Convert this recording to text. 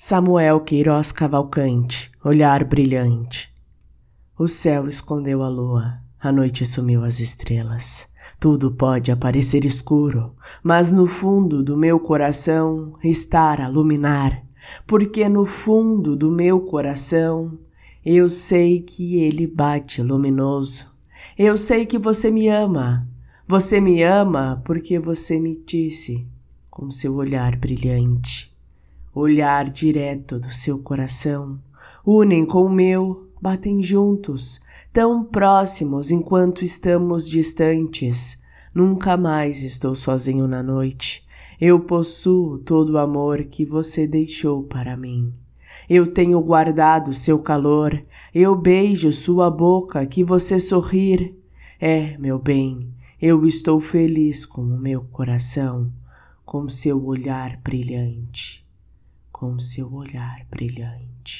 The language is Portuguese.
Samuel Queiroz Cavalcante, olhar brilhante. O céu escondeu a lua, a noite sumiu as estrelas. Tudo pode aparecer escuro, mas no fundo do meu coração estar a luminar, porque no fundo do meu coração eu sei que ele bate luminoso. Eu sei que você me ama. Você me ama porque você me disse com seu olhar brilhante olhar direto do seu coração, unem com o meu, batem juntos, tão próximos enquanto estamos distantes. Nunca mais estou sozinho na noite. Eu possuo todo o amor que você deixou para mim. Eu tenho guardado seu calor, eu beijo sua boca que você sorrir. É, meu bem, eu estou feliz com o meu coração, com seu olhar brilhante com seu olhar brilhante.